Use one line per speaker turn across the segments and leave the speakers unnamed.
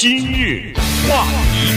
今日话题，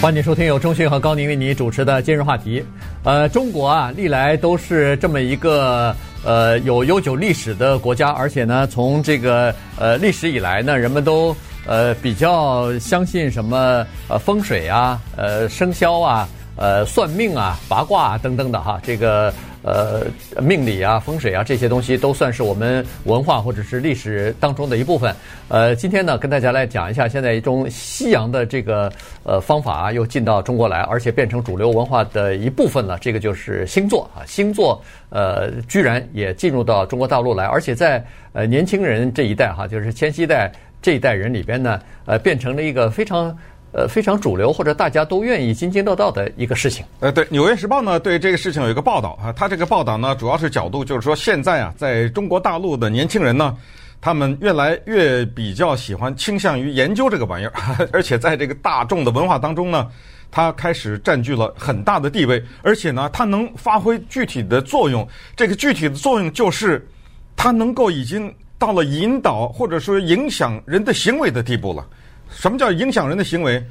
欢迎收听由中讯和高宁为你主持的今日话题。呃，中国啊，历来都是这么一个呃有悠久历史的国家，而且呢，从这个呃历史以来呢，人们都呃比较相信什么呃风水啊、呃生肖啊、呃算命啊、八卦啊等等的哈，这个。呃，命理啊、风水啊这些东西都算是我们文化或者是历史当中的一部分。呃，今天呢，跟大家来讲一下，现在一种西洋的这个呃方法，又进到中国来，而且变成主流文化的一部分了。这个就是星座啊，星座呃，居然也进入到中国大陆来，而且在呃年轻人这一代哈，就是千禧代这一代人里边呢，呃，变成了一个非常。呃，非常主流或者大家都愿意津津乐道的一个事情。
呃，对，《纽约时报》呢对这个事情有一个报道啊，他这个报道呢主要是角度就是说，现在啊，在中国大陆的年轻人呢，他们越来越比较喜欢倾向于研究这个玩意儿，而且在这个大众的文化当中呢，它开始占据了很大的地位，而且呢，它能发挥具体的作用。这个具体的作用就是，它能够已经到了引导或者说影响人的行为的地步了。什么叫影响人的行为？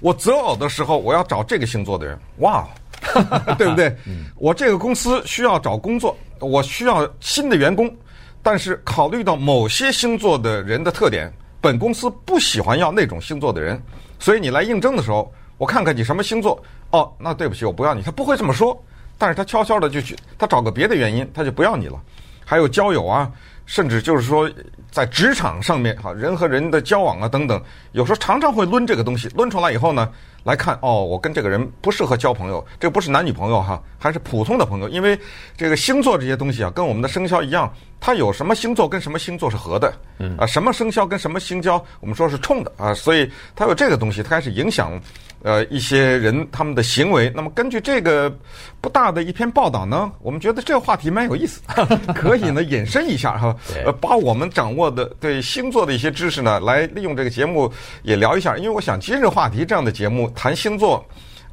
我择偶的时候，我要找这个星座的人，哇，对不对？我这个公司需要找工作，我需要新的员工，但是考虑到某些星座的人的特点，本公司不喜欢要那种星座的人，所以你来应征的时候，我看看你什么星座，哦，那对不起，我不要你。他不会这么说，但是他悄悄的就去，他找个别的原因，他就不要你了。还有交友啊。甚至就是说，在职场上面，哈，人和人的交往啊，等等，有时候常常会抡这个东西，抡出来以后呢，来看，哦，我跟这个人不适合交朋友，这不是男女朋友哈，还是普通的朋友，因为这个星座这些东西啊，跟我们的生肖一样，它有什么星座跟什么星座是合的，啊，什么生肖跟什么星交，我们说是冲的啊，所以它有这个东西，它开始影响。呃，一些人他们的行为，那么根据这个不大的一篇报道呢，我们觉得这个话题蛮有意思，可以呢引申一下哈，呃，把我们掌握的对星座的一些知识呢，来利用这个节目也聊一下。因为我想今日话题这样的节目谈星座，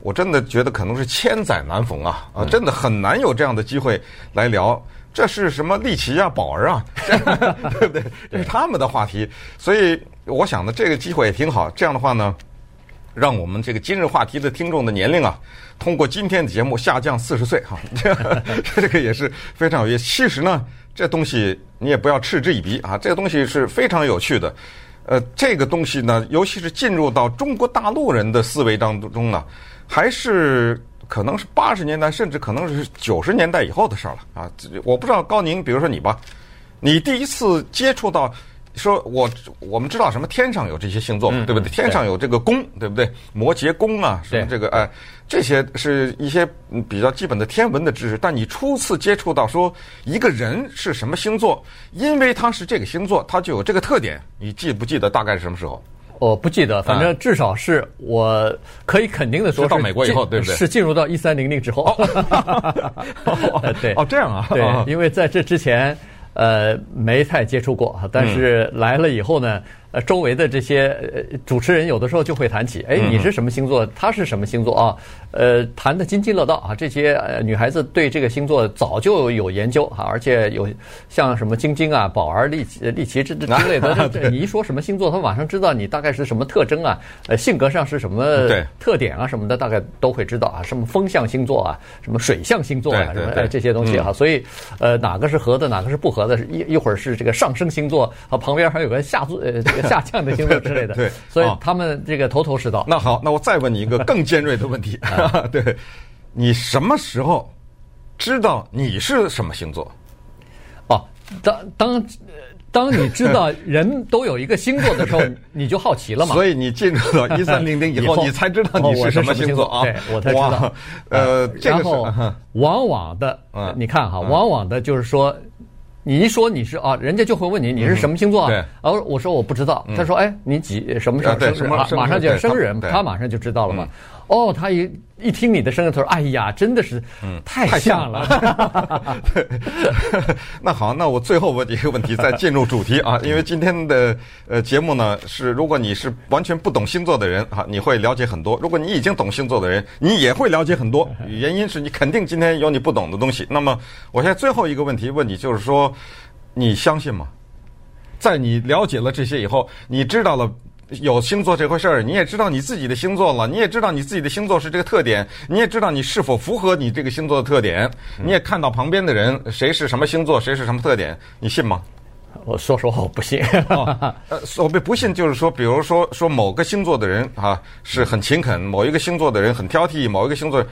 我真的觉得可能是千载难逢啊啊，真的很难有这样的机会来聊。这是什么利奇啊，宝儿啊，对不对？这是他们的话题，所以我想呢，这个机会也挺好。这样的话呢。让我们这个今日话题的听众的年龄啊，通过今天的节目下降四十岁哈，这个也是非常有意思。其实呢，这东西你也不要嗤之以鼻啊，这个东西是非常有趣的。呃，这个东西呢，尤其是进入到中国大陆人的思维当中呢，还是可能是八十年代，甚至可能是九十年代以后的事儿了啊。我不知道高宁，比如说你吧，你第一次接触到。说我我们知道什么天上有这些星座，对不对？天上有这个宫，对不对？摩羯宫啊，什么这个哎，这些是一些比较基本的天文的知识。但你初次接触到说一个人是什么星座，因为他是这个星座，他就有这个特点。你记不记得大概是什么时候？
我不记得，反正至少是我可以肯定的说，
到美国以后，对不对？
是进入到一三零零之后。
对，哦，这样啊，
对，因为在这之前。呃，没太接触过，但是来了以后呢。呃，周围的这些呃主持人有的时候就会谈起，哎，你是什么星座？他是什么星座啊？呃，谈的津津乐道啊。这些呃女孩子对这个星座早就有研究哈，而且有像什么晶晶啊、宝儿、丽奇、丽奇之之类的。你一说什么星座，他马上知道你大概是什么特征啊，呃，性格上是什么特点啊什么的，大概都会知道啊。什么风象星座啊，什么水象星座啊，什么这些东西哈。所以呃，哪个是合的，哪个是不合的，一一会儿是这个上升星座啊，旁边还有个下座呃。下降的星座之类的，对，所以他们这个头头是道。
那好，那我再问你一个更尖锐的问题，对，你什么时候知道你是什么星座？
哦，当当当你知道人都有一个星座的时候，你就好奇了嘛。
所以你进入到一三零零以后，你才知道你是什么星座啊？
对，我才知道。
呃，
然后往往的，你看哈，往往的就是说。你一说你是啊，人家就会问你你是什么星座啊？然后我说我不知道。他说哎，你几什么时候生日？马上就要生日，他马上就知道了嘛。哦，他一一听你的声音，他说哎呀，真的是太像了。
那好，那我最后问你一个问题，再进入主题啊。因为今天的呃节目呢，是如果你是完全不懂星座的人啊，你会了解很多；如果你已经懂星座的人，你也会了解很多。原因是你肯定今天有你不懂的东西。那么，我现在最后一个问题问你，就是说。你相信吗？在你了解了这些以后，你知道了有星座这回事儿，你也知道你自己的星座了，你也知道你自己的星座是这个特点，你也知道你是否符合你这个星座的特点，你也看到旁边的人谁是什么星座，谁是什么特点，你信吗？
我说实话，我不信。
哦、呃，所谓不信，就是说，比如说说某个星座的人啊是很勤恳，某一个星座的人很挑剔，某一个星座。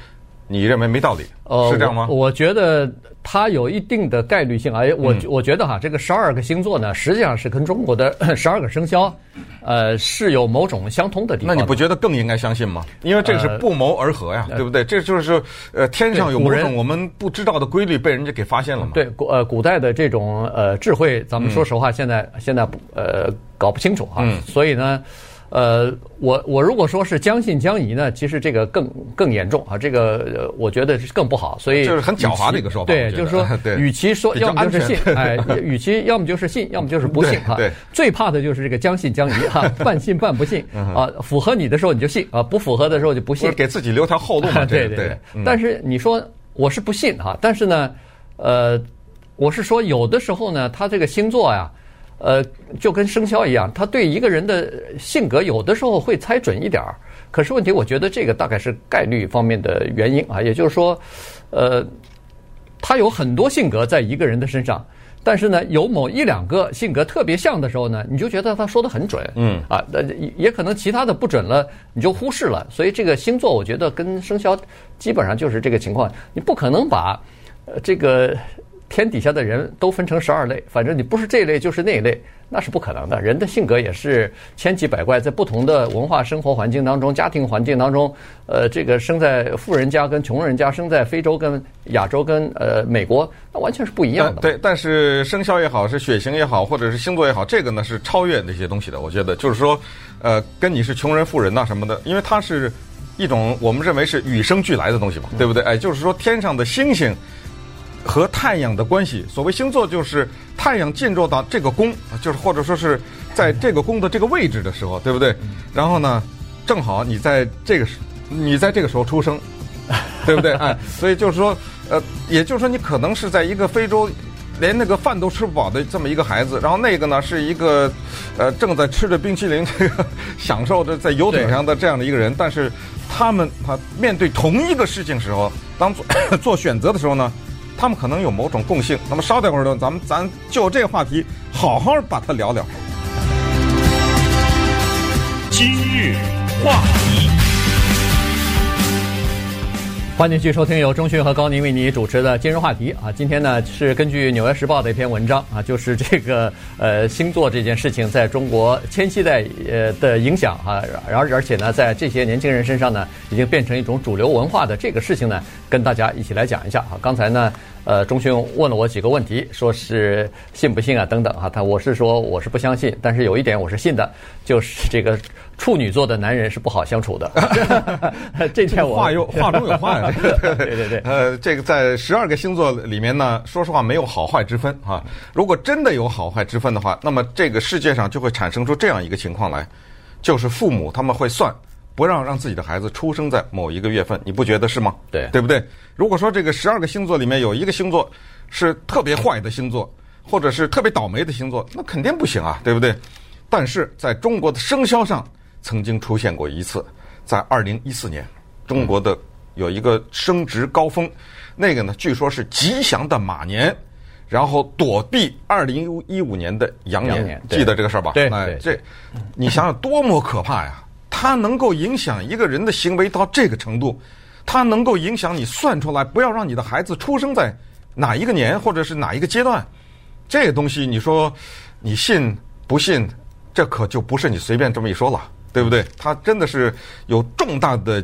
你认为没道理？呃，是这样吗？
我，我觉得它有一定的概率性哎。我我觉得哈，这个十二个星座呢，实际上是跟中国的 十二个生肖，呃，是有某种相通的地方的。
那你不觉得更应该相信吗？因为这是不谋而合呀，呃、对不对？这就是呃，天上有某种我们不知道的规律被人家给发现了嘛。
对，古呃古代的这种呃智慧，咱们说实话，现在、嗯、现在不呃搞不清楚啊。嗯、所以呢。呃，我我如果说是将信将疑呢，其实这个更更严重啊，这个我觉得更不好。所以
就是很狡猾的一个说法。
对，就是说，与其说要么就是信，哎，与其要么就是信，要么就是不信哈。对，最怕的就是这个将信将疑哈，半信半不信啊。符合你的时候你就信啊，不符合的时候就不信，
给自己留条后路嘛。
对对对。但是你说我是不信哈，但是呢，呃，我是说有的时候呢，他这个星座呀。呃，就跟生肖一样，他对一个人的性格有的时候会猜准一点儿。可是问题，我觉得这个大概是概率方面的原因啊。也就是说，呃，他有很多性格在一个人的身上，但是呢，有某一两个性格特别像的时候呢，你就觉得他说的很准。嗯。啊，那也可能其他的不准了，你就忽视了。所以这个星座，我觉得跟生肖基本上就是这个情况。你不可能把呃这个。天底下的人都分成十二类，反正你不是这一类就是那一类，那是不可能的。人的性格也是千奇百怪，在不同的文化生活环境当中、家庭环境当中，呃，这个生在富人家跟穷人家，生在非洲跟亚洲跟呃美国，那完全是不一样的。
对，但是生肖也好，是血型也好，或者是星座也好，这个呢是超越那些东西的。我觉得就是说，呃，跟你是穷人富人呐什么的，因为它是一种我们认为是与生俱来的东西嘛，对不对？哎，就是说天上的星星。和太阳的关系，所谓星座就是太阳进入到这个宫，就是或者说是在这个宫的这个位置的时候，对不对？然后呢，正好你在这个时，你在这个时候出生，对不对？哎，所以就是说，呃，也就是说，你可能是在一个非洲，连那个饭都吃不饱的这么一个孩子，然后那个呢是一个，呃，正在吃着冰淇淋，这个享受着在游艇上的这样的一个人，但是他们他面对同一个事情时候，当做 做选择的时候呢？他们可能有某种共性，那么稍等会儿呢，咱们咱就这个话题好好把它聊聊。
今日话题，
欢迎继续收听由钟迅和高宁为你主持的今日话题啊。今天呢是根据《纽约时报》的一篇文章啊，就是这个呃星座这件事情在中国千禧代呃的影响啊，然后而且呢在这些年轻人身上呢已经变成一种主流文化的这个事情呢，跟大家一起来讲一下啊。刚才呢。呃，钟迅问了我几个问题，说是信不信啊，等等哈。他我是说我是不相信，但是有一点我是信的，就是这个处女座的男人是不好相处的。这点我
话有 话中有话呀。
对对对。
呃，这个在十二个星座里面呢，说实话没有好坏之分啊。如果真的有好坏之分的话，那么这个世界上就会产生出这样一个情况来，就是父母他们会算。不让让自己的孩子出生在某一个月份，你不觉得是吗？
对，
对不对？如果说这个十二个星座里面有一个星座是特别坏的星座，或者是特别倒霉的星座，那肯定不行啊，对不对？但是在中国的生肖上曾经出现过一次，在二零一四年，中国的有一个升值高峰，那个呢，据说是吉祥的马年，然后躲避二零一五年的羊年，羊年记得这个事儿吧？
对，
哎，这你想想多么可怕呀！它能够影响一个人的行为到这个程度，它能够影响你算出来不要让你的孩子出生在哪一个年或者是哪一个阶段，这个东西你说你信不信？这可就不是你随便这么一说了，对不对？它真的是有重大的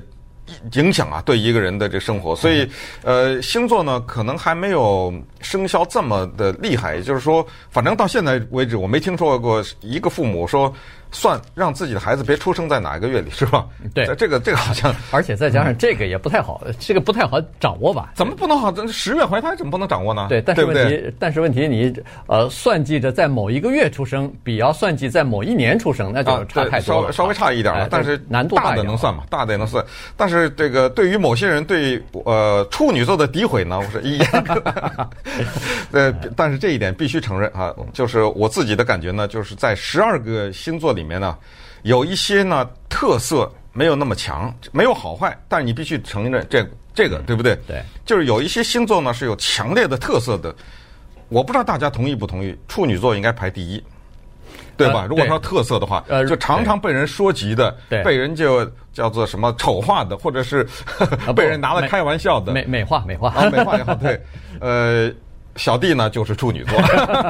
影响啊，对一个人的这生活。所以，呃，星座呢可能还没有生肖这么的厉害。也就是说，反正到现在为止，我没听说过一个父母说。算让自己的孩子别出生在哪一个月里，是吧？
对，
这个这个好像，
而且再加上这个也不太好，嗯、这个不太好掌握吧？
怎么不能好？十月怀胎怎么不能掌握呢？
对，但是问题，
对对
但是问题你呃算计着在某一个月出生，比要算计在某一年出生，那就差太多了，
啊、稍微稍微差一点了。但是难度大的能算嘛？大的也能算。但是这个对于某些人对呃处女座的诋毁呢，我说一样。呃，但是这一点必须承认啊，就是我自己的感觉呢，就是在十二个星座里面呢，有一些呢特色没有那么强，没有好坏，但是你必须承认这这个对不对？
对，
就是有一些星座呢是有强烈的特色的。我不知道大家同意不同意，处女座应该排第一，对吧？如果说特色的话，呃，就常常被人说及的，被人就叫做什么丑化的，或者是 被人拿来开玩笑的，
美美化美化
啊，美化也好，对，呃。小弟呢，就是处女座。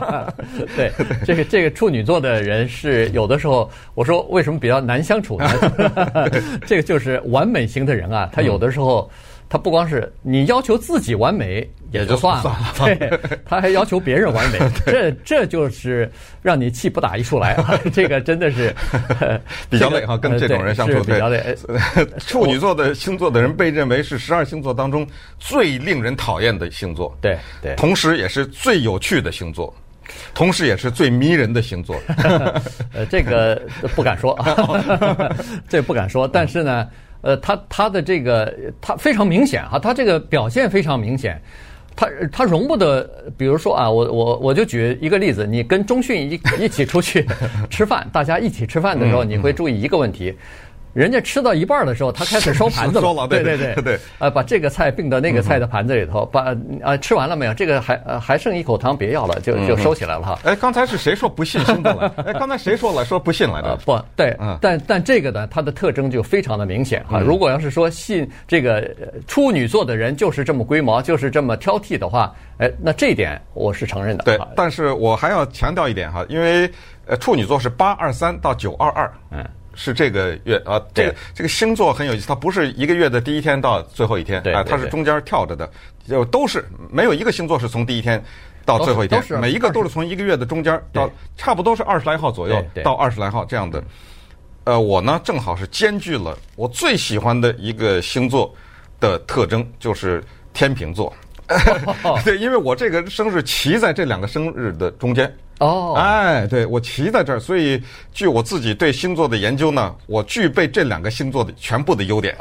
对，这个这个处女座的人是有的时候，我说为什么比较难相处呢？这个就是完美型的人啊，他有的时候。他不光是你要求自己完美也就算了，对，他还要求别人完美，这这就是让你气不打一处来。这个真的是
比较累哈，跟这种人相处
比较累。
处女座的星座的人被认为是十二星座当中最令人讨厌的星座，
对对，
同时也是最有趣的星座，同时也是最迷人的星座。
呃，这个不敢说，这不敢说，但是呢。呃，他他的这个他非常明显哈，他这个表现非常明显，他他容不得，比如说啊，我我我就举一个例子，你跟中迅一一起出去 吃饭，大家一起吃饭的时候，你会注意一个问题。人家吃到一半的时候，他开始收盘子了。
对
对对
对，
呃，把这个菜并到那个菜的盘子里头，把啊吃完了没有？这个还呃还剩一口汤，别要了，就就收起来了哈。
哎，刚才是谁说不信星座了？哎，刚才谁说了说不信来着？
不对，但但这个呢，它的特征就非常的明显哈。如果要是说信这个处女座的人就是这么龟毛，就是这么挑剔的话，哎，那这一点我是承认的。
对，但是我还要强调一点哈，因为呃处女座是八二三到九二二，嗯。是这个月啊，这个这个星座很有意思，它不是一个月的第一天到最后一天啊，它是中间跳着的，就都是没有一个星座是从第一天到最后一天，每一个都是从一个月的中间到差不多是二十来号左右到二十来号这样的。呃，我呢正好是兼具了我最喜欢的一个星座的特征，就是天秤座。对，因为我这个生日骑在这两个生日的中间。哦，哎，对，我骑在这儿，所以据我自己对星座的研究呢，我具备这两个星座的全部的优点。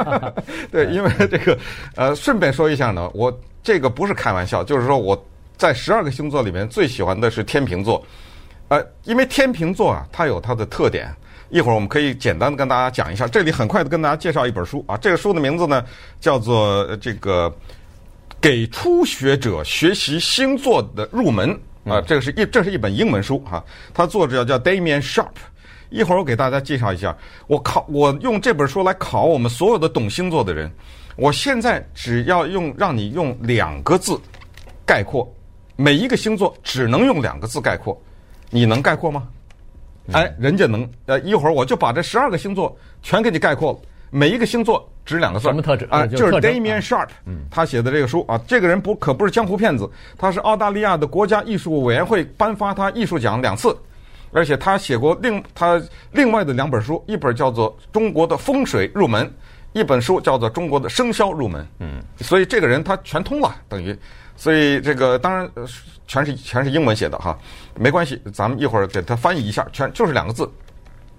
对，因为这个，呃，顺便说一下呢，我这个不是开玩笑，就是说我在十二个星座里面最喜欢的是天秤座。呃，因为天秤座啊，它有它的特点，一会儿我们可以简单的跟大家讲一下。这里很快的跟大家介绍一本书啊，这个书的名字呢叫做这个给初学者学习星座的入门。啊，这个是一，这是一本英文书哈，它作者叫 Damian Sharp。一会儿我给大家介绍一下，我考我用这本书来考我们所有的懂星座的人。我现在只要用让你用两个字概括每一个星座，只能用两个字概括，你能概括吗？哎，人家能。呃，一会儿我就把这十二个星座全给你概括了。每一个星座只两个字，
什么特质
啊？就是 Damian Sharp，嗯他写的这个书啊，这个人不可不是江湖骗子，他是澳大利亚的国家艺术委员会颁发他艺术奖两次，而且他写过另他另外的两本书，一本叫做《中国的风水入门》，一本书叫做《中国的生肖入门》。嗯，所以这个人他全通了，等于，所以这个当然全是全是英文写的哈，没关系，咱们一会儿给他翻译一下，全就是两个字。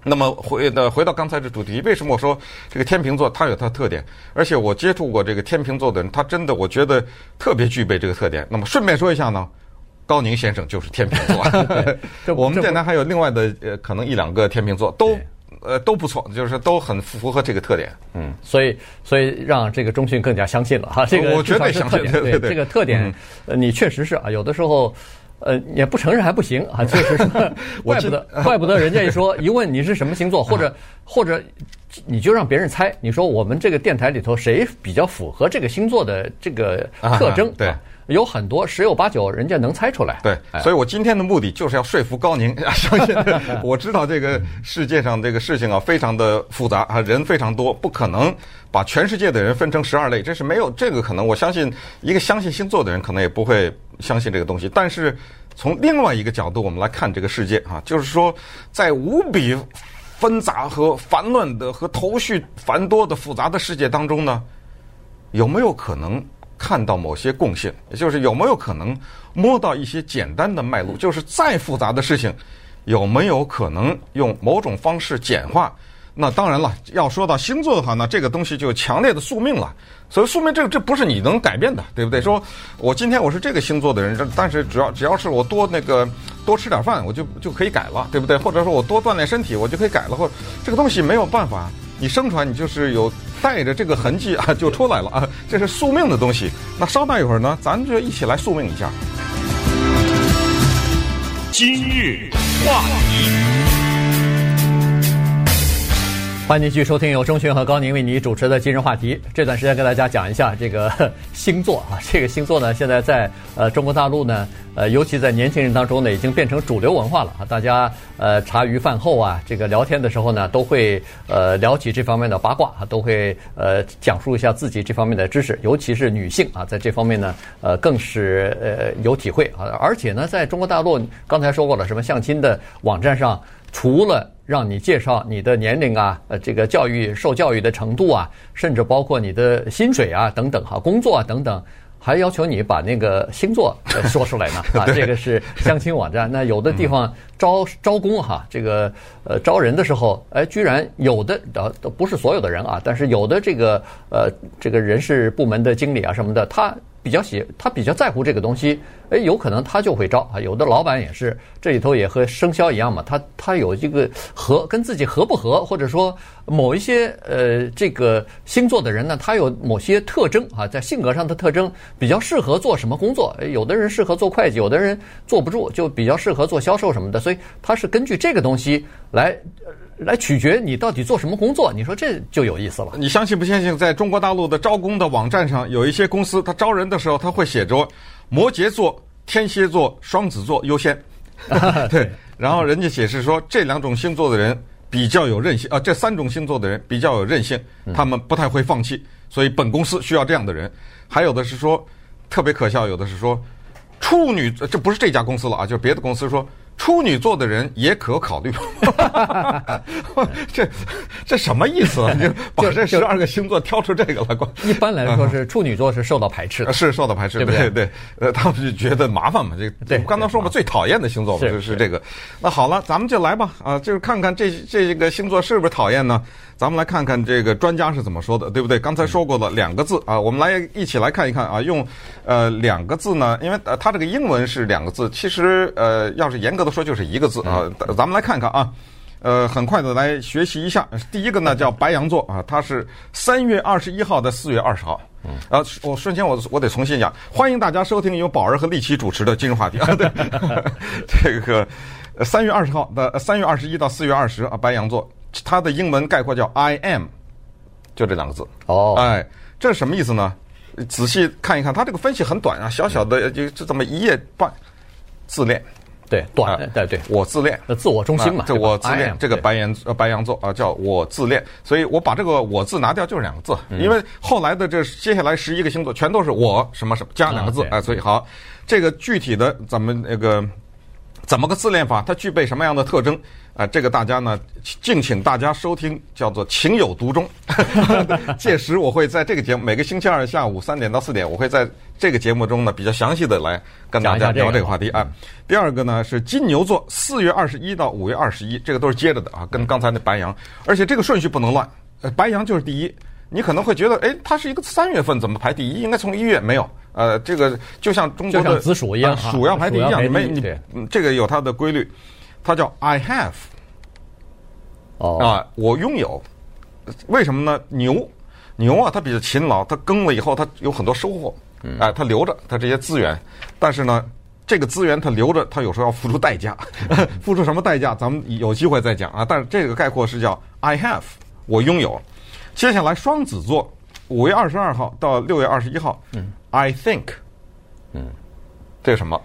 那么回的回到刚才的主题，为什么我说这个天秤座它有它的特点？而且我接触过这个天秤座的人，他真的我觉得特别具备这个特点。那么顺便说一下呢，高宁先生就是天秤座。我们电台还有另外的呃，可能一两个天秤座都呃都不错，就是都很符合这个特点。
嗯，所以所以让这个中迅更加相信了哈，这个
我绝对相信。对对对，
这个特点，呃，你确实是啊，有的时候。呃，也不承认还不行啊，就是。说，怪不得，怪不得人家一说一问你是什么星座，或者或者你就让别人猜，你说我们这个电台里头谁比较符合这个星座的这个特征？
对，
有很多十有八九人家能猜出来。
对，所以我今天的目的就是要说服高宁，相 信我知道这个世界上这个事情啊非常的复杂啊，人非常多，不可能把全世界的人分成十二类，这是没有这个可能。我相信一个相信星座的人可能也不会相信这个东西。但是从另外一个角度，我们来看这个世界啊，就是说在无比纷杂和繁乱的和头绪繁多的复杂的世界当中呢，有没有可能看到某些共性？也就是有没有可能摸到一些简单的脉络？就是再复杂的事情，有没有可能用某种方式简化？那当然了，要说到星座的话，那这个东西就强烈的宿命了。所以宿命这这不是你能改变的，对不对？说我今天我是这个星座的人，但是只要只要是我多那个多吃点饭，我就就可以改了，对不对？或者说我多锻炼身体，我就可以改了。或者这个东西没有办法，你生出来你就是有带着这个痕迹啊，就出来了啊，这是宿命的东西。那稍待一会儿呢，咱就一起来宿命一下。
今日话题。
欢迎继续收听由钟迅和高宁为你主持的今日话题。这段时间跟大家讲一下这个 星座啊，这个星座呢，现在在呃中国大陆呢，呃，尤其在年轻人当中呢，已经变成主流文化了啊。大家呃茶余饭后啊，这个聊天的时候呢，都会呃聊起这方面的八卦啊，都会呃讲述一下自己这方面的知识，尤其是女性啊，在这方面呢，呃，更是呃有体会啊。而且呢，在中国大陆，刚才说过了，什么相亲的网站上。除了让你介绍你的年龄啊，呃，这个教育受教育的程度啊，甚至包括你的薪水啊等等哈，工作啊等等，还要求你把那个星座说出来呢 啊，这个是相亲网站。那有的地方招招工哈，这个呃招人的时候，哎，居然有的呃都不是所有的人啊，但是有的这个呃这个人事部门的经理啊什么的，他。比较喜，他比较在乎这个东西，哎，有可能他就会招啊。有的老板也是，这里头也和生肖一样嘛，他他有一个合跟自己合不合，或者说某一些呃这个星座的人呢，他有某些特征啊，在性格上的特征比较适合做什么工作。有的人适合做会计，有的人坐不住，就比较适合做销售什么的。所以他是根据这个东西来。来取决你到底做什么工作，你说这就有意思了。
你相信不相信，在中国大陆的招工的网站上，有一些公司，他招人的时候，他会写着摩羯座、天蝎座、双子座优先。对，然后人家解释说，这两种星座的人比较有韧性啊，这三种星座的人比较有韧性，他们不太会放弃，所以本公司需要这样的人。还有的是说特别可笑，有的是说处女，这不是这家公司了啊，就是别的公司说。处女座的人也可考虑，这这什么意思啊？你 把这十二个星座挑出这个来，
一般来说是处女座是受到排斥的，
是受到排斥，对不对？对，呃，他们就觉得麻烦嘛。这个，对，刚才说嘛，最讨厌的星座嘛，就是这个。那好了，咱们就来吧，啊，就是看看这这个星座是不是讨厌呢？咱们来看看这个专家是怎么说的，对不对？刚才说过了两个字啊，我们来一起来看一看啊，用呃两个字呢，因为呃它这个英文是两个字，其实呃要是严格的说就是一个字啊。咱们来看看啊，呃，很快的来学习一下。第一个呢叫白羊座啊，它是三月二十一号到四月二十号。啊，我瞬间我我得重新讲，欢迎大家收听由宝儿和丽奇主持的今日话题啊。对，这个三月二十号的三月二十一到四月二十啊，白羊座。它的英文概括叫 I am，就这两个字。哦，oh. 哎，这是什么意思呢？仔细看一看，它这个分析很短啊，小小的就就这么一页半。自恋，
对，短，对对，
我自恋，
自我中心嘛。
这我自恋，这个白羊呃白羊座啊，叫我自恋。所以我把这个我字拿掉，就是两个字，因为后来的这接下来十一个星座全都是我什么什么加两个字，哎，所以好，这个具体的咱们那个怎么个自恋法？它具备什么样的特征？啊，这个大家呢，敬请大家收听，叫做“情有独钟”。届时我会在这个节目，每个星期二下午三点到四点，我会在这个节目中呢，比较详细的来跟大家聊这个话题啊。第二个呢是金牛座，四月二十一到五月二十一，这个都是接着的啊，跟刚才那白羊，而且这个顺序不能乱。呃，白羊就是第一，你可能会觉得，哎，它是一个三月份怎么排第一？应该从一月没有。呃，这个就像中国的
紫薯一样，
鼠要排第一样，没你这个有它的规律。它叫 I have，哦。啊，我拥有，为什么呢？牛，牛啊，它比较勤劳，它耕了以后，它有很多收获，哎，它留着它这些资源，但是呢，这个资源它留着，它有时候要付出代价，付出什么代价？咱们有机会再讲啊。但是这个概括是叫 I have，我拥有。接下来双子座，五月二十二号到六月二十一号，嗯，I think，嗯，这是什么？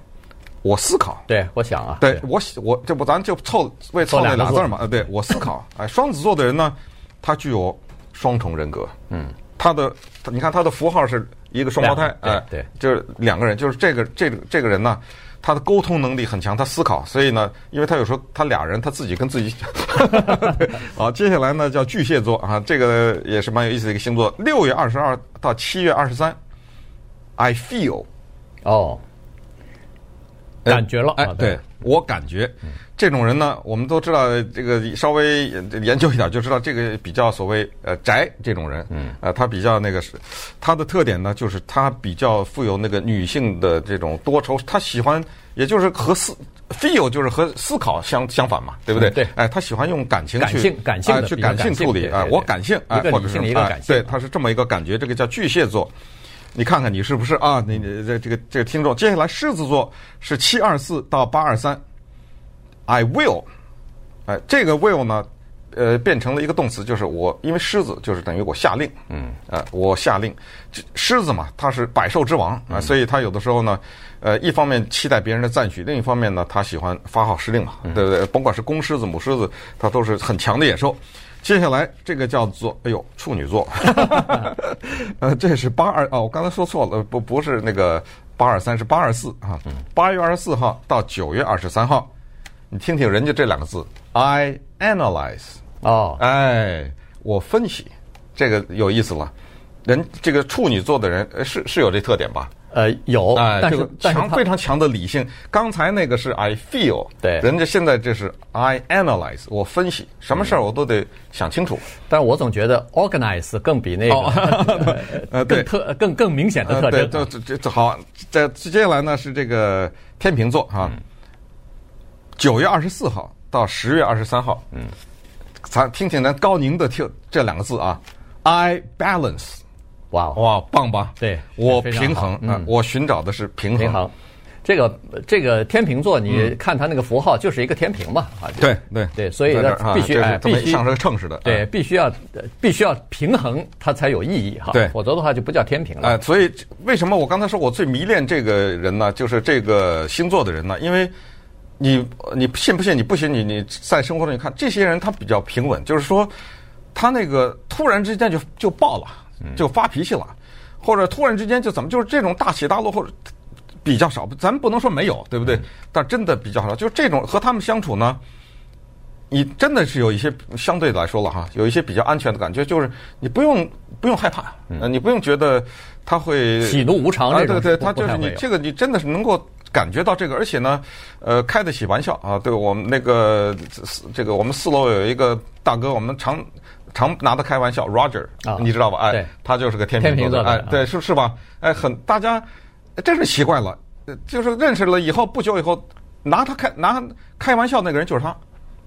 我思考。
对，我想啊。
对，我我这不咱就凑为凑那俩字嘛？呃，对我思考。哎，双子座的人呢，他具有双重人格。嗯，他的你看他的符号是一个双胞胎，哎，
对，
就是两个人，就是这个这个这个人呢。他的沟通能力很强，他思考，所以呢，因为他有时候他俩人他自己跟自己。好，接下来呢叫巨蟹座啊，这个也是蛮有意思的一个星座。六月二十二到七月二十三，I feel，
哦，感觉了，
哎，对我感觉。这种人呢，我们都知道，这个稍微研究一点就知道，这个比较所谓呃宅这种人，嗯，呃，他比较那个是，他的特点呢，就是他比较富有那个女性的这种多愁，他喜欢，也就是和思 feel 就是和思考相相反嘛，对不对？
对，
哎，他喜欢用感情去
感性感性
去感性处理啊，我感性啊，或者是啊，对，他是这么一个感觉，这个叫巨蟹座，你看看你是不是啊？你你这这个这个听众，接下来狮子座是七二四到八二三。I will，哎，这个 will 呢，呃，变成了一个动词，就是我，因为狮子就是等于我下令，嗯，呃，我下令，狮子嘛，它是百兽之王啊，呃，所以它有的时候呢，呃，一方面期待别人的赞许，另一方面呢，它喜欢发号施令嘛，对不对？甭管是公狮子、母狮子，它都是很强的野兽。接下来这个叫做，哎呦，处女座，呃，这是八二哦，我刚才说错了，不不是那个八二三，是八二四啊，八月二十四号到九月二十三号。你听听人家这两个字，I analyze
哦，
哎，我分析，这个有意思了。人这个处女座的人是是有这特点吧？
呃，有，哎，但是
强非常强的理性。刚才那个是 I feel，
对，
人家现在这是 I analyze，我分析什么事儿我都得想清楚。
但是我总觉得 organize 更比那个 呃 更特更更明显的特征。
对，这这好，在接下来呢是这个天秤座哈。九月二十四号到十月二十三号，嗯，咱听听咱高宁的听这两个字啊，I balance，
哇
哇棒吧？
对，
我平衡，嗯，我寻找的是平衡。
平衡，这个这个天秤座，你看它那个符号就是一个天平嘛，啊，
对对
对，所以呢必须哎必须
像是个秤似的，
对，必须要必须要平衡它才有意义哈，
对，
否则的话就不叫天平了。
哎，所以为什么我刚才说我最迷恋这个人呢？就是这个星座的人呢，因为。你你信不信？你不信？你你在生活中你看这些人，他比较平稳，就是说，他那个突然之间就就爆了，就发脾气了，或者突然之间就怎么，就是这种大起大落或者比较少。咱不能说没有，对不对？但真的比较少。就是这种和他们相处呢，你真的是有一些相对来说了哈，有一些比较安全的感觉，就是你不用不用害怕，呃，你不用觉得他会
喜怒无常。啊，
对对，他就是你这个你真的是能够。感觉到这个，而且呢，呃，开得起玩笑啊。对我们那个这个，我们四楼有一个大哥，我们常常拿他开玩笑，Roger，你知道吧？哎，他就是个天秤座的，哎，对，是是吧？哎，很大家真是习惯了，就是认识了以后不久以后，拿他开拿开玩笑那个人就是他。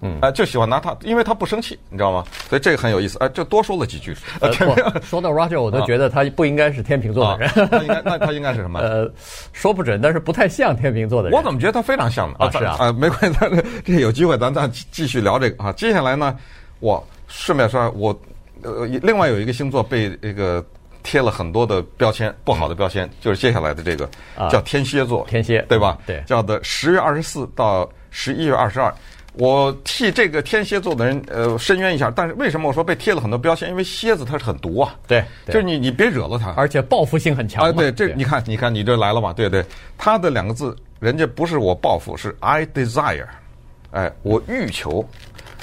嗯，哎，就喜欢拿他，因为他不生气，你知道吗？所以这个很有意思。哎，就多说了几句。
呃，说到 Roger，我都觉得他不应该是天秤座的人。
他应该，那他应该是什么？
呃，说不准，但是不太像天秤座的人。
我怎么觉得他非常像呢？
啊，是啊。
啊，没关系，这有机会咱再继续聊这个啊。接下来呢，我顺便说，我呃，另外有一个星座被这个贴了很多的标签，不好的标签，就是接下来的这个叫天蝎座。
天蝎，
对吧？
对。
叫的十月二十四到十一月二十二。我替这个天蝎座的人呃申冤一下，但是为什么我说被贴了很多标签？因为蝎子它是很毒啊，
对，
就是你你别惹了它，
而且报复性很强啊。
对，这你看你看你这来了嘛？对对，他的两个字，人家不是我报复，是 I desire，哎，我欲求，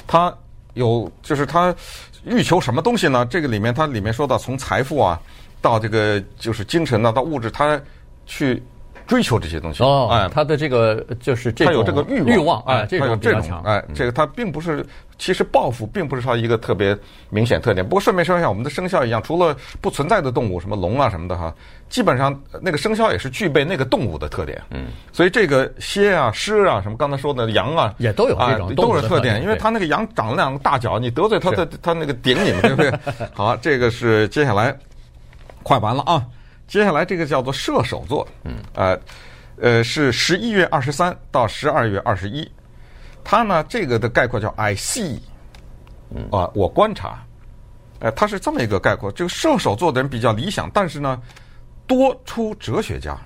他有就是他欲求什么东西呢？这个里面它里面说到从财富啊到这个就是精神啊到物质，他去。追求这些东西
哦，哎，他的这个就是这种
他有这个欲望，
欲望哎，
他有这种哎，这个他并不是，其实报复并不是他一个特别明显特点。不过顺便说一下，我们的生肖一样，除了不存在的动物，什么龙啊什么的哈，基本上那个生肖也是具备那个动物的特点。嗯，所以这个蝎啊、狮啊什么刚才说的羊啊，
也都有这种
都是特点，因为它那个羊长了两个大脚，你得罪它，它它那个顶你们，对不对？好，这个是接下来快完了啊。接下来这个叫做射手座，嗯，呃，呃，是十一月二十三到十二月二十一，它呢这个的概括叫 I see，啊，我观察，呃，他是这么一个概括。这个射手座的人比较理想，但是呢，多出哲学家，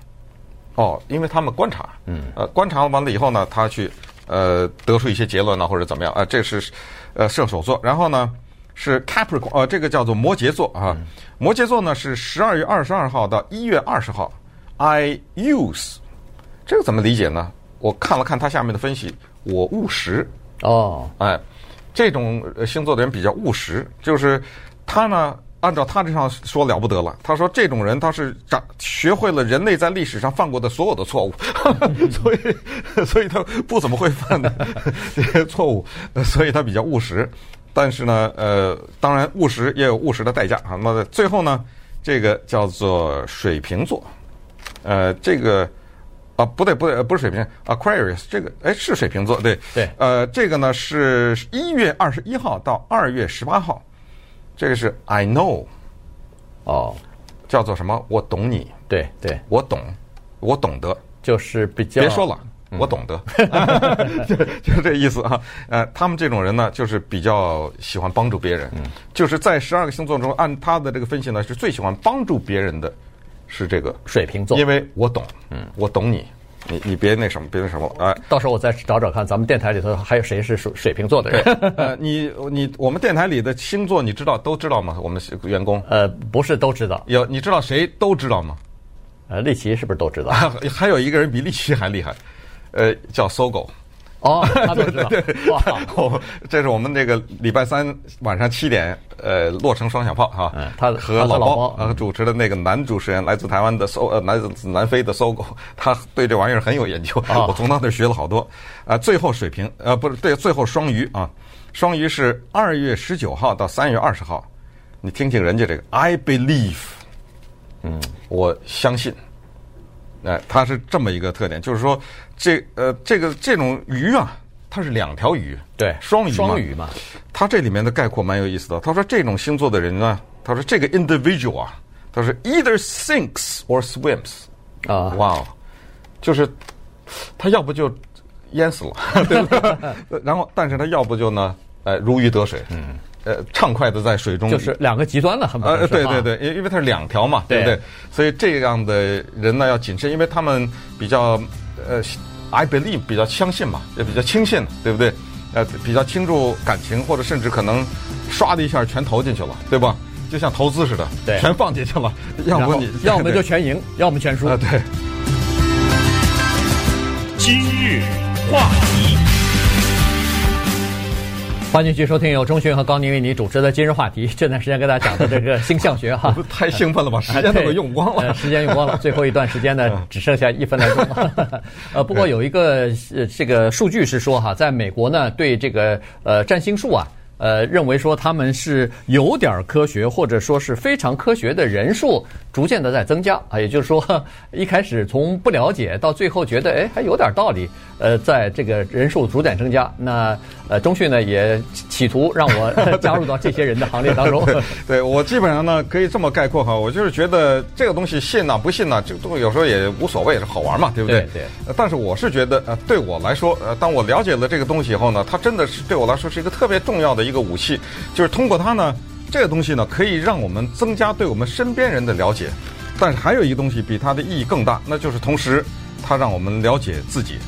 哦，因为他们观察，嗯，呃，观察完了以后呢，他去呃得出一些结论呢，或者怎么样啊、呃？这是呃射手座，然后呢是 Capricorn，呃，这个叫做摩羯座啊。嗯、摩羯座呢是十二月二十二号到一月二十号。I use 这个怎么理解呢？我看了看他下面的分析，我务实
哦，
哎，这种星座的人比较务实，就是他呢。按照他这上说了不得了，他说这种人他是长学会了人类在历史上犯过的所有的错误，所以所以他不怎么会犯的这些错误，所以他比较务实。但是呢，呃，当然务实也有务实的代价啊。那最后呢，这个叫做水瓶座，呃，这个啊不对不对，不是水瓶，Aquarius，这个哎是水瓶座对
对，
呃，这个呢是一月二十一号到二月十八号。这个是 I know，
哦，
叫做什么？我懂你，
对对，
我懂，我懂得，
就是比较
别说了，我懂得，就就是这意思啊。呃，他们这种人呢，就是比较喜欢帮助别人，嗯。就是在十二个星座中，按他的这个分析呢，是最喜欢帮助别人的，是这个
水瓶座，
因为我懂，嗯，我懂你。你你别那什么，别那什么，哎，
到时候我再找找看，咱们电台里头还有谁是水水瓶座的人？
呃，你你我们电台里的星座你知道都知道吗？我们员工？
呃，不是都知道。
有你知道谁都知道吗？
呃，利奇是不是都知道？
还有一个人比利奇还厉害，呃，叫搜狗。
哦，他都知道。
哇，这是我们这个礼拜三晚上七点，呃，洛城双响炮哈，他和老包呃主持的那个男主持人来自台湾的搜呃来自南非的搜狗，他对这玩意儿很有研究，我从他那学了好多。啊，最后水平呃不是对，最后双鱼啊，双鱼是二月十九号到三月二十号，你听听人家这个，I believe，嗯，我相信。哎，它是这么一个特点，就是说，这呃，这个这种鱼啊，它是两条鱼，
对，
双鱼嘛。
双鱼嘛。
它这里面的概括蛮有意思的。他说这种星座的人呢，他说这个 individual 啊，他说 either sinks or swims
啊，
哇哦，就是他要不就淹死了，对不对？然后，但是他要不就呢，呃，如鱼得水，嗯。呃，畅快的在水中，
就是两个极端了，很不
呃，对对对，因因为它是两条嘛，对不对？所以这样的人呢要谨慎，因为他们比较呃，I believe 比较相信嘛，也比较轻信，对不对？呃，比较倾注感情，或者甚至可能唰的一下全投进去了，对吧？就像投资似的，
对，
全放进去了，要不你
要么就全赢，要么全输。
啊，对。
今日话题。
欢迎继续收听由钟讯和高宁为你主持的今日话题。这段时间跟大家讲的这个星象学哈，
太兴奋了吧？时间都用光了，
时间用光了，最后一段时间呢，只剩下一分来钟。呃，不过有一个呃这个数据是说哈，在美国呢，对这个呃占星术啊，呃认为说他们是有点科学或者说是非常科学的人数逐渐的在增加啊，也就是说一开始从不了解到最后觉得哎还有点道理。呃，在这个人数逐渐增加，那呃，中迅呢也企图让我加入到这些人的行列当中。
对，我基本上呢可以这么概括哈，我就是觉得这个东西信呐不信呐，这个东西有时候也无所谓，是好玩嘛，对不对？
对。
对。但是我是觉得，呃，对我来说，呃，当我了解了这个东西以后呢，它真的是对我来说是一个特别重要的一个武器，就是通过它呢，这个东西呢可以让我们增加对我们身边人的了解，但是还有一个东西比它的意义更大，那就是同时它让我们了解自己。